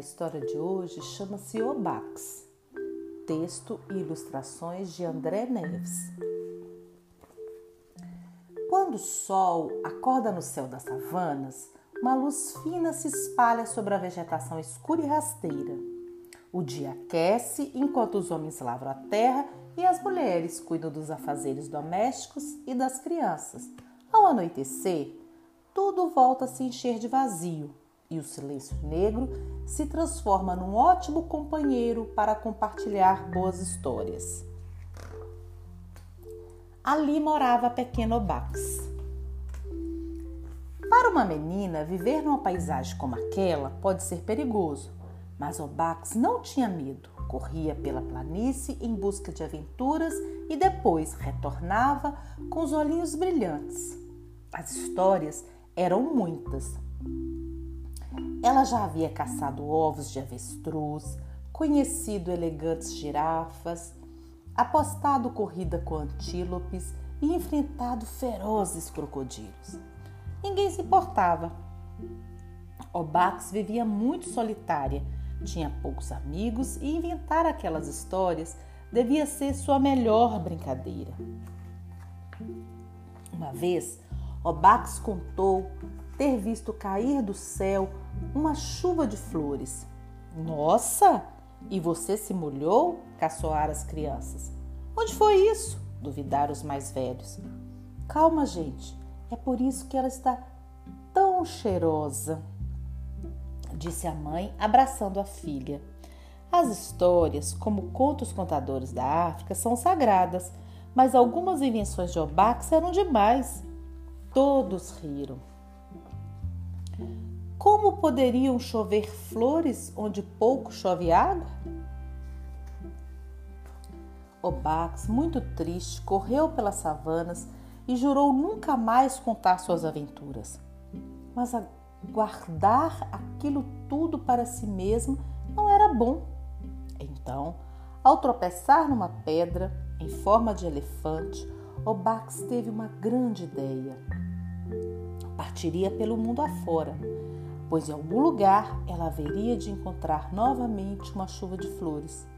história de hoje chama-se Obax. Texto e ilustrações de André Neves. Quando o sol acorda no céu das savanas, uma luz fina se espalha sobre a vegetação escura e rasteira. O dia aquece enquanto os homens lavram a terra e as mulheres cuidam dos afazeres domésticos e das crianças. Ao anoitecer, tudo volta a se encher de vazio e o silêncio negro se transforma num ótimo companheiro para compartilhar boas histórias. Ali morava a pequena Obax. Para uma menina, viver numa paisagem como aquela pode ser perigoso, mas Obax não tinha medo. Corria pela planície em busca de aventuras e depois retornava com os olhinhos brilhantes. As histórias eram muitas, ela já havia caçado ovos de avestruz, conhecido elegantes girafas, apostado corrida com antílopes e enfrentado ferozes crocodilos. Ninguém se importava. Obax vivia muito solitária, tinha poucos amigos e inventar aquelas histórias devia ser sua melhor brincadeira. Uma vez, Obax contou ter visto cair do céu uma chuva de flores. Nossa! E você se molhou? caçoaram as crianças. Onde foi isso? duvidaram os mais velhos. Calma, gente. É por isso que ela está tão cheirosa, disse a mãe, abraçando a filha. As histórias, como contos contadores da África, são sagradas, mas algumas invenções de Obax eram demais. Todos riram. Como poderiam chover flores onde pouco chove água? Obax, muito triste, correu pelas savanas e jurou nunca mais contar suas aventuras. Mas guardar aquilo tudo para si mesmo não era bom. Então, ao tropeçar numa pedra em forma de elefante, Obax teve uma grande ideia. Partiria pelo mundo afora pois em algum lugar ela haveria de encontrar novamente uma chuva de flores.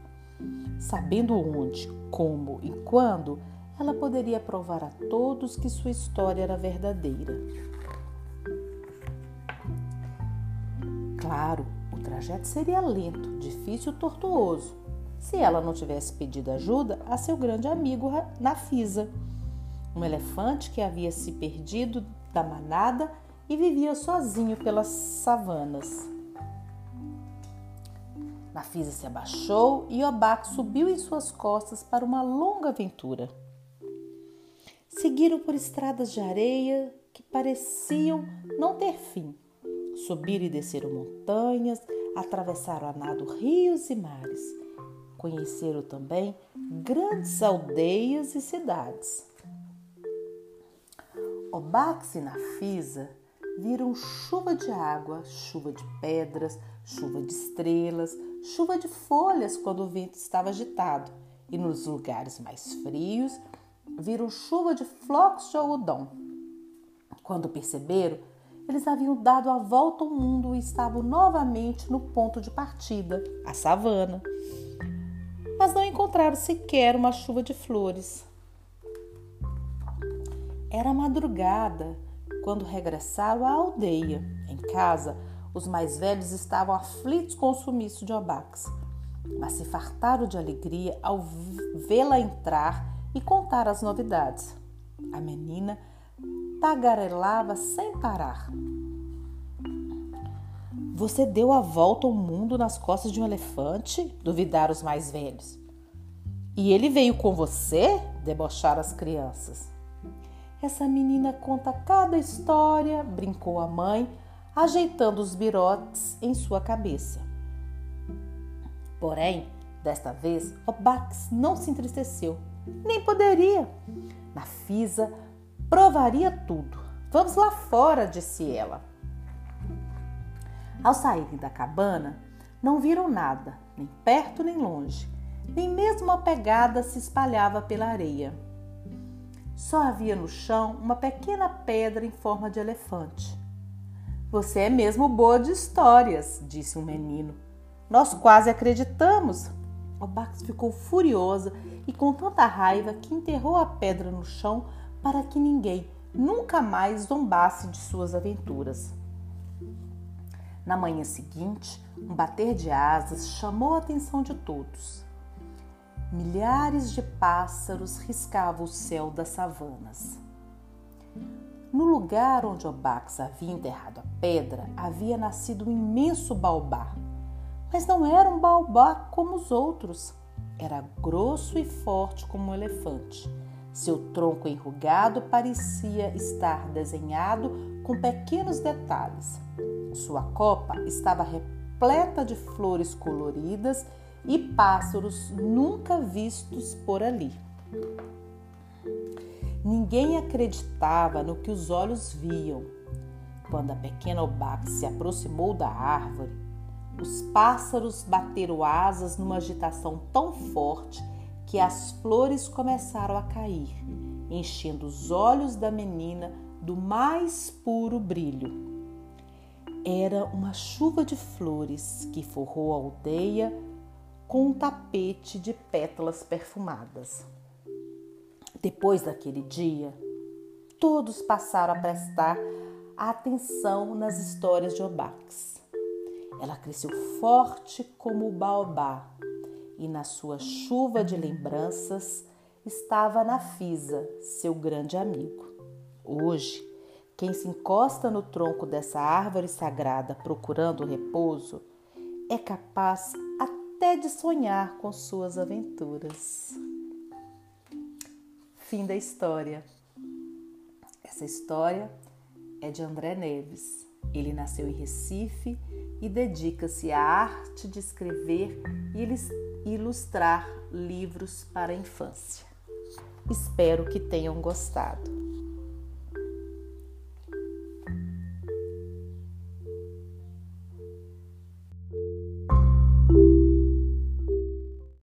Sabendo onde, como e quando, ela poderia provar a todos que sua história era verdadeira. Claro, o trajeto seria lento, difícil e tortuoso, se ela não tivesse pedido ajuda a seu grande amigo Nafisa, um elefante que havia se perdido da manada e vivia sozinho pelas savanas. Nafisa se abaixou e Obac subiu em suas costas para uma longa aventura. Seguiram por estradas de areia que pareciam não ter fim. Subiram e desceram montanhas, atravessaram a nado rios e mares. Conheceram também grandes aldeias e cidades. Obax e Nafisa viram chuva de água, chuva de pedras, chuva de estrelas, chuva de folhas quando o vento estava agitado, e nos lugares mais frios viram chuva de flocos de algodão. Quando perceberam, eles haviam dado a volta ao mundo e estavam novamente no ponto de partida, a savana. Mas não encontraram sequer uma chuva de flores. Era madrugada quando regressaram à aldeia. Em casa, os mais velhos estavam aflitos com o sumiço de Obax, mas se fartaram de alegria ao vê-la entrar e contar as novidades. A menina tagarelava sem parar. Você deu a volta ao mundo nas costas de um elefante? duvidaram os mais velhos. E ele veio com você? debocharam as crianças. Essa menina conta cada história, brincou a mãe, ajeitando os birotes em sua cabeça. Porém, desta vez, Obax não se entristeceu, nem poderia. Nafisa provaria tudo. Vamos lá fora, disse ela. Ao saírem da cabana, não viram nada, nem perto nem longe, nem mesmo a pegada se espalhava pela areia. Só havia no chão uma pequena pedra em forma de elefante. Você é mesmo boa de histórias, disse um menino. Nós quase acreditamos. Obax ficou furiosa e com tanta raiva que enterrou a pedra no chão para que ninguém nunca mais zombasse de suas aventuras. Na manhã seguinte, um bater de asas chamou a atenção de todos. Milhares de pássaros riscavam o céu das savanas. No lugar onde Obax havia enterrado a pedra, havia nascido um imenso baobá. Mas não era um baobá como os outros. Era grosso e forte como um elefante. Seu tronco enrugado parecia estar desenhado com pequenos detalhes. Sua copa estava repleta de flores coloridas e pássaros nunca vistos por ali. Ninguém acreditava no que os olhos viam. Quando a pequena Obax se aproximou da árvore, os pássaros bateram asas numa agitação tão forte que as flores começaram a cair, enchendo os olhos da menina do mais puro brilho. Era uma chuva de flores que forrou a aldeia com um tapete de pétalas perfumadas. Depois daquele dia, todos passaram a prestar atenção nas histórias de Obax. Ela cresceu forte como o baobá e na sua chuva de lembranças estava Nafisa, seu grande amigo. Hoje, quem se encosta no tronco dessa árvore sagrada procurando repouso é capaz até de sonhar com suas aventuras. Fim da história. Essa história é de André Neves. Ele nasceu em Recife e dedica-se à arte de escrever e ilustrar livros para a infância. Espero que tenham gostado.